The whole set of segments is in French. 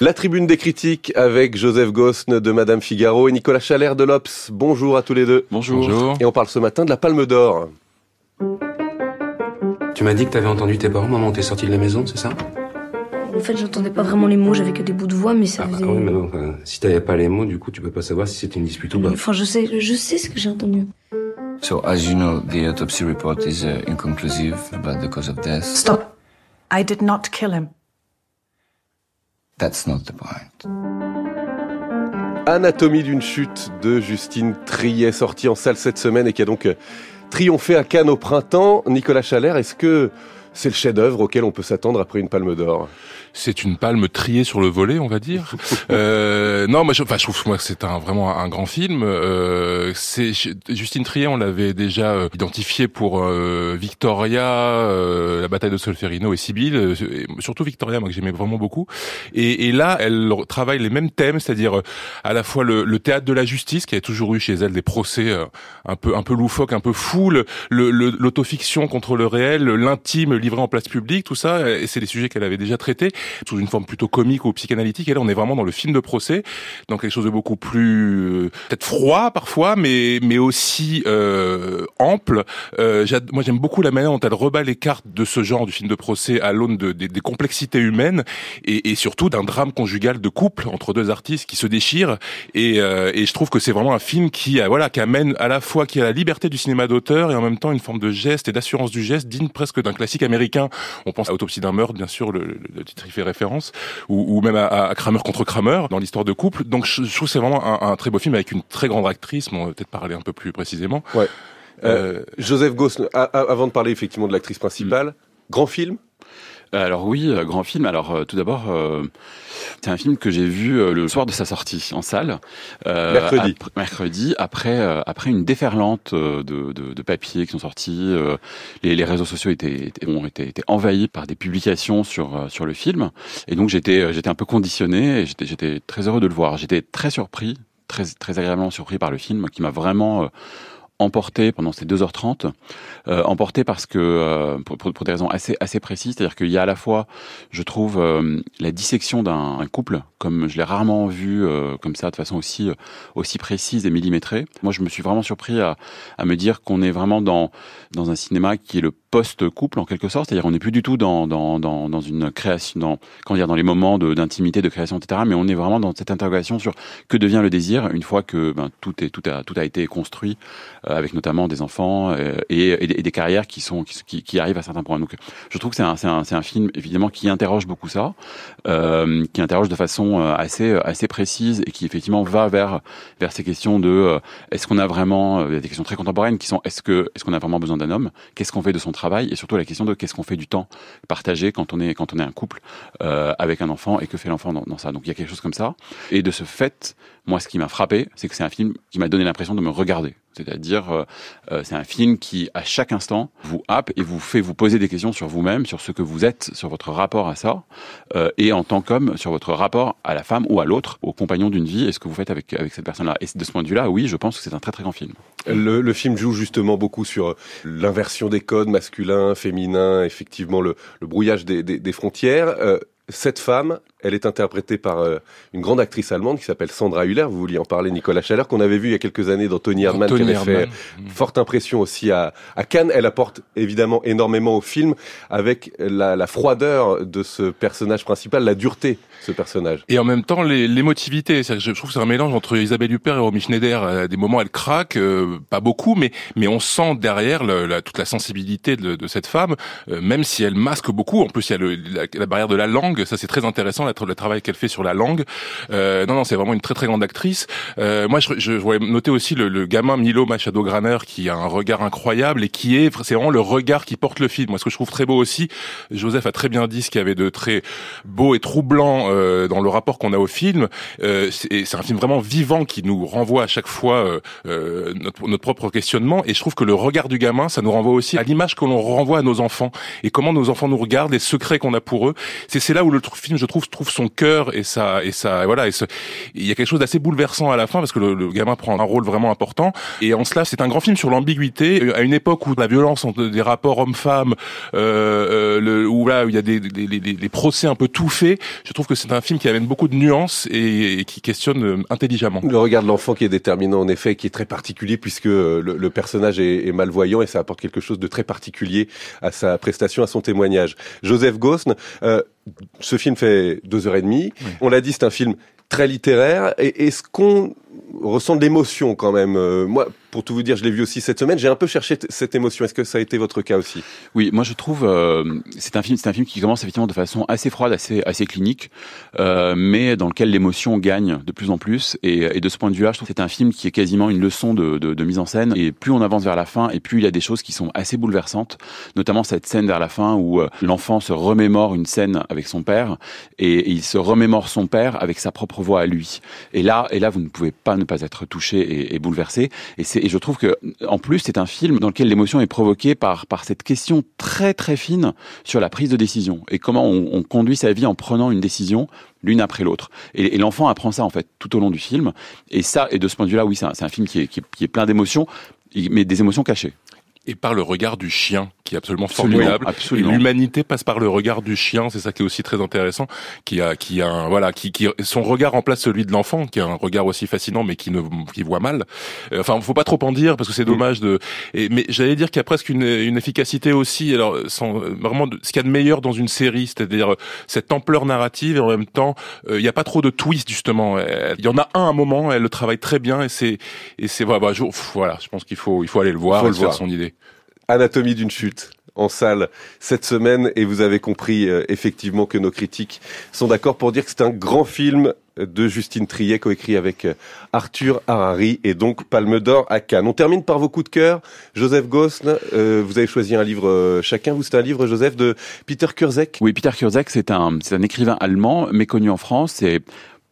La tribune des critiques avec Joseph Gosne de Madame Figaro et Nicolas Chalère de l'Obs. Bonjour à tous les deux. Bonjour. Et on parle ce matin de la Palme d'Or. Tu m'as dit que t'avais entendu tes parents moment où t'es sorti de la maison, c'est ça? En fait, j'entendais pas vraiment les mots, j'avais que des bouts de voix, mais ça ah, faisait... oui, mais non, enfin, si t'avais pas les mots, du coup, tu peux pas savoir si c'était une dispute ou pas. Enfin, je sais, je sais ce que j'ai entendu. So, as you know, the autopsy report is uh, inconclusive about the cause of death. Stop. I did not kill him. That's not the point. Anatomie d'une chute de Justine Triet, sortie en salle cette semaine et qui a donc euh, triomphé à Cannes au printemps. Nicolas Chalère, est-ce que c'est le chef-d'œuvre auquel on peut s'attendre après une palme d'or? C'est une palme triée sur le volet, on va dire. euh, non, moi, je, enfin, je trouve moi que c'est un vraiment un grand film. Euh, c'est Justine Trier, on l'avait déjà euh, identifié pour euh, Victoria, euh, la bataille de Solferino et Sibylle, surtout Victoria, moi que j'aimais vraiment beaucoup. Et, et, là, elle travaille les mêmes thèmes, c'est-à-dire à la fois le, le, théâtre de la justice, qui a toujours eu chez elle des procès un peu un peu loufoques, un peu fous, l'autofiction contre le réel, l'intime livré en place publique, tout ça. Et c'est des sujets qu'elle avait déjà traités sous une forme plutôt comique ou psychanalytique. Et là, on est vraiment dans le film de procès, dans quelque chose de beaucoup plus euh, peut-être froid parfois, mais mais aussi euh, ample. Euh, moi, j'aime beaucoup la manière dont elle rebat les cartes de ce genre du film de procès à l'aune de, des complexités humaines et, et surtout d'un drame conjugal de couple entre deux artistes qui se déchirent. Et, euh, et je trouve que c'est vraiment un film qui, voilà, qui amène à la fois qui a la liberté du cinéma d'auteur et en même temps une forme de geste et d'assurance du geste digne presque d'un classique américain. On pense à Autopsie d'un meurtre, bien sûr, le, le titre y fait référence, ou, ou même à, à, Kramer contre Kramer dans l'histoire de couple. Donc je, je trouve c'est vraiment un, un, très beau film avec une très grande actrice. Bon, on va peut-être parler un peu plus précisément. Ouais. Euh, euh, Joseph Goss, avant de parler effectivement de l'actrice principale, mm. grand film alors oui, euh, grand film. Alors euh, tout d'abord, euh, c'est un film que j'ai vu le soir de sa sortie en salle. mercredi. Ap mercredi, après après une déferlante de, de, de papiers qui sont sortis. Les, les, réseaux sociaux étaient, étaient ont été, envahis par des publications sur sur le film, et donc j'étais j'étais un peu conditionné. et J'étais j'étais très heureux de le voir. J'étais très surpris, très très agréablement surpris par le film, qui m'a vraiment emporté pendant ces 2h30, euh, emporté parce que euh, pour, pour, des raisons assez assez précises, c'est-à-dire qu'il y a à la fois, je trouve, euh, la dissection d'un couple comme je l'ai rarement vu euh, comme ça de façon aussi aussi précise et millimétrée. Moi, je me suis vraiment surpris à, à me dire qu'on est vraiment dans dans un cinéma qui est le post-couple en quelque sorte, c'est-à-dire on n'est plus du tout dans, dans, dans, dans, une création, dans, comment dire, dans les moments d'intimité, de, création, etc. Mais on est vraiment dans cette interrogation sur que devient le désir une fois que ben, tout, est, tout, a, tout a été construit, euh, avec notamment des enfants euh, et, des carrières qui, sont, qui, qui, arrivent à certains points. Donc je trouve que c'est un, un, un film évidemment qui interroge beaucoup ça, euh, qui interroge de façon assez, assez précise et qui effectivement va vers, vers ces questions de est-ce qu'on a vraiment, des questions très contemporaines qui sont est-ce qu'on a vraiment besoin d'un homme? Qu'est-ce qu'on fait de son travail? Et surtout la question de qu'est-ce qu'on fait du temps partagé quand on est quand on est un couple euh, avec un enfant et que fait l'enfant dans, dans, ça. Donc il y a quelque chose comme ça. Et de ce fait, moi, ce qui m'a frappé, c'est que c'est un film qui m'a donné l'impression de me regarder. C'est-à-dire, euh, euh, c'est un film qui, à chaque instant, vous happe et vous fait vous poser des questions sur vous-même, sur ce que vous êtes, sur votre rapport à ça, euh, et en tant qu'homme, sur votre rapport à la femme ou à l'autre, au compagnon d'une vie, et ce que vous faites avec, avec cette personne-là. Et de ce point de vue-là, oui, je pense que c'est un très très grand film. Le, le, film joue justement beaucoup sur l'inversion des codes masculins, féminins, effectivement le, le brouillage des, des, des frontières. Euh, cette femme, elle est interprétée par euh, une grande actrice allemande qui s'appelle Sandra Hüller. Vous vouliez en parler, Nicolas Chaleur, qu'on avait vu il y a quelques années dans Tony Erdmann, qui avait fait mmh. forte impression aussi à, à, Cannes. Elle apporte évidemment énormément au film avec la, la, froideur de ce personnage principal, la dureté de ce personnage. Et en même temps, l'émotivité. Je trouve que c'est un mélange entre Isabelle Huppert et Romy Schneider. À des moments, elle craque, euh, pas beaucoup, mais mais on sent derrière le, la, toute la sensibilité de, de cette femme, euh, même si elle masque beaucoup. En plus, il y a le, la, la barrière de la langue ça, c'est très intéressant, le travail qu'elle fait sur la langue. Euh, non, non, c'est vraiment une très très grande actrice. Euh, moi, je, je, voulais noter aussi le, le gamin Milo Machado Graner qui a un regard incroyable et qui est, c'est vraiment le regard qui porte le film. Moi, ce que je trouve très beau aussi, Joseph a très bien dit ce qu'il y avait de très beau et troublant euh, dans le rapport qu'on a au film. Euh, c'est un film vraiment vivant qui nous renvoie à chaque fois euh, euh, notre, notre propre questionnement. Et je trouve que le regard du gamin, ça nous renvoie aussi à l'image que l'on renvoie à nos enfants et comment nos enfants nous regardent, les secrets qu'on a pour eux. C'est là où le film, je trouve, trouve retrouve son cœur et ça et ça voilà et il y a quelque chose d'assez bouleversant à la fin parce que le, gamin prend un rôle vraiment important. Et en cela c'est un grand film sur l'ambiguïté. À une époque où la violence entre des rapports hommes-femmes euh, le, où là il y a des, des, des, procès un peu tout faits je trouve que c'est un film qui amène beaucoup de nuances et, qui questionne intelligemment. Le regard de l'enfant qui est déterminant en effet qui est très particulier puisque le, le personnage est, est malvoyant et ça apporte quelque chose de très particulier à sa prestation à son témoignage. Joseph Gosn euh, ce film fait deux heures et demie. On l'a dit, c'est un film très littéraire. Et est-ce qu'on ressent de l'émotion quand même euh, Moi, pour tout vous dire, je l'ai vu aussi cette semaine. J'ai un peu cherché cette émotion. Est-ce que ça a été votre cas aussi? Oui, moi je trouve euh, c'est un film, c'est un film qui commence effectivement de façon assez froide, assez assez clinique, euh, mais dans lequel l'émotion gagne de plus en plus. Et, de ce point de vue-là, je trouve que c'est un film qui est quasiment une leçon de, mise en scène. Et plus on avance vers la fin, et plus il y a des choses qui sont assez bouleversantes, notamment cette scène vers la fin où euh, l'enfant se remémore une scène avec son père et, et, il se remémore son père avec sa propre voix à lui. Et là, et là, vous ne pouvez pas ne pas être touché et, bouleversé. Et je trouve que, en plus, c'est un film dans lequel l'émotion est provoquée par, par cette question très très fine sur la prise de décision et comment on, on conduit sa vie en prenant une décision l'une après l'autre. Et, l'enfant apprend ça en fait tout au long du film. Et ça, et de ce point de vue-là, oui, c'est un, film qui est, qui est plein d'émotions, mais des émotions cachées et par le regard du chien, qui est absolument formidable. Absolument. L'humanité passe par le regard du chien, c'est ça qui est aussi très intéressant, qui a, qui a, un, voilà, qui, qui, son regard remplace celui de l'enfant, qui a un regard aussi fascinant, mais qui ne, qui voit mal. Euh, enfin, faut pas trop en dire parce que c'est dommage de. Et, mais j'allais dire qu'il y a presque une, une efficacité aussi. Alors, sans, vraiment, ce qu'il y a de meilleur dans une série, c'est-à-dire euh, cette ampleur narrative et en même temps, euh, il n'y a pas trop de twist justement. Il y en a un à un moment, elle le travaille très bien et c'est, et c'est voilà, bah, je, voilà, je pense qu'il faut, il faut aller le voir, faut faire voir. son idée. Anatomie d'une chute en salle cette semaine et vous avez compris euh, effectivement que nos critiques sont d'accord pour dire que c'est un grand film de Justine Triet coécrit avec euh, Arthur Harari et donc Palme d'Or à Cannes. On termine par vos coups de cœur. Joseph Gosn, euh, vous avez choisi un livre euh, chacun. Vous c'est un livre Joseph de Peter Kurzek. Oui, Peter Kurzek, c'est un c'est un écrivain allemand méconnu en France. C'est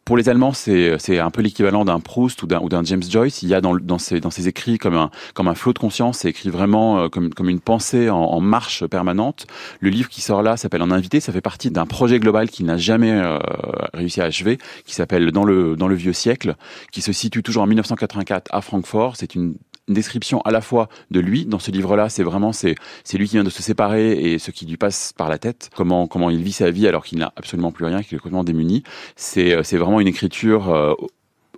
pour les Allemands, c'est un peu l'équivalent d'un Proust ou d'un James Joyce. Il y a dans dans ses dans ses écrits comme un comme un flot de conscience. C'est écrit vraiment euh, comme comme une pensée en, en, marche permanente. Le livre qui sort là s'appelle Un invité. Ça fait partie d'un projet global qu'il n'a jamais euh, réussi à achever, qui s'appelle Dans le dans le vieux siècle, qui se situe toujours en 1984 à Francfort. C'est une description à la fois de lui dans ce livre-là, c'est vraiment c'est c'est lui qui vient de se séparer et ce qui lui passe par la tête, comment comment il vit sa vie alors qu'il n'a absolument plus rien, qu'il est complètement démuni. C'est c'est vraiment une écriture euh,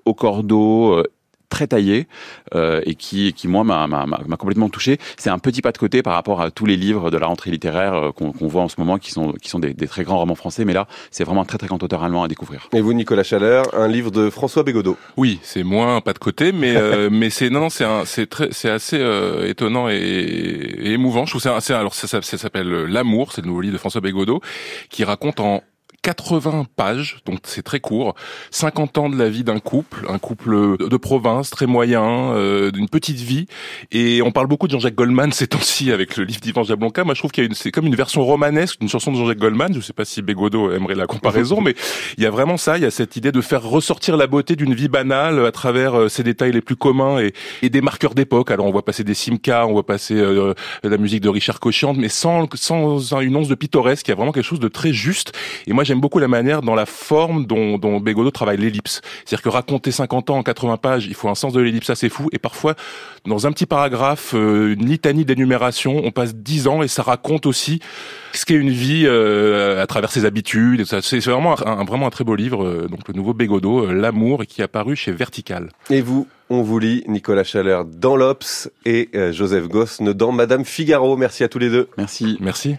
au cordeau, euh, très taillé euh, et qui, qui moi m'a, m'a, m'a complètement touché. C'est un petit pas de côté par rapport à tous les livres de la rentrée littéraire euh, qu'on, qu'on voit en ce moment, qui sont qui sont des, des, très grands romans français. Mais là, c'est vraiment un très très grand auteur allemand à découvrir. Et vous, Nicolas Chaleur, un livre de François Bégodeau. Oui, c'est moins un pas de côté, mais euh, mais c'est non, non c'est un, c'est très c'est assez euh, étonnant et, et, émouvant. Je trouve c'est, c'est alors ça, ça, ça s'appelle L'amour, c'est le nouveau livre de François Bégodeau qui raconte en 80 pages, donc c'est très court. 50 ans de la vie d'un couple, un couple de province, très moyen, euh, d'une petite vie. Et on parle beaucoup de Jean-Jacques Goldman ces temps-ci avec le livre d'Ivan Jablonka. Moi, je trouve qu'il y a une, c'est comme une version romanesque d'une chanson de Jean-Jacques Goldman. Je sais pas si Bégodeau aimerait la comparaison, mais il y a vraiment ça. Il y a cette idée de faire ressortir la beauté d'une vie banale à travers euh, ses détails les plus communs et, des marqueurs d'époque. Alors, on voit passer des Simca, on voit passer euh, la musique de Richard Cochiante, mais sans, sans une once de pittoresque. Il y a vraiment quelque chose de très juste. Et moi, beaucoup la manière dans la forme dont, dont Bégodeau travaille l'ellipse. C'est-à-dire que raconter 50 ans en 80 pages, il faut un sens de l'ellipse assez fou. Et parfois, dans un petit paragraphe, euh, une litanie d'énumération, on passe 10 ans et ça raconte aussi ce qu'est une vie euh, à travers ses habitudes. C'est vraiment un, vraiment un très beau livre. Euh, donc le nouveau Bégodeau, L'amour, et qui est apparu chez Vertical. Et vous, on vous lit Nicolas Chaleur dans l'Obs et Joseph Gosne dans Madame Figaro. Merci à tous les deux. Merci. Merci.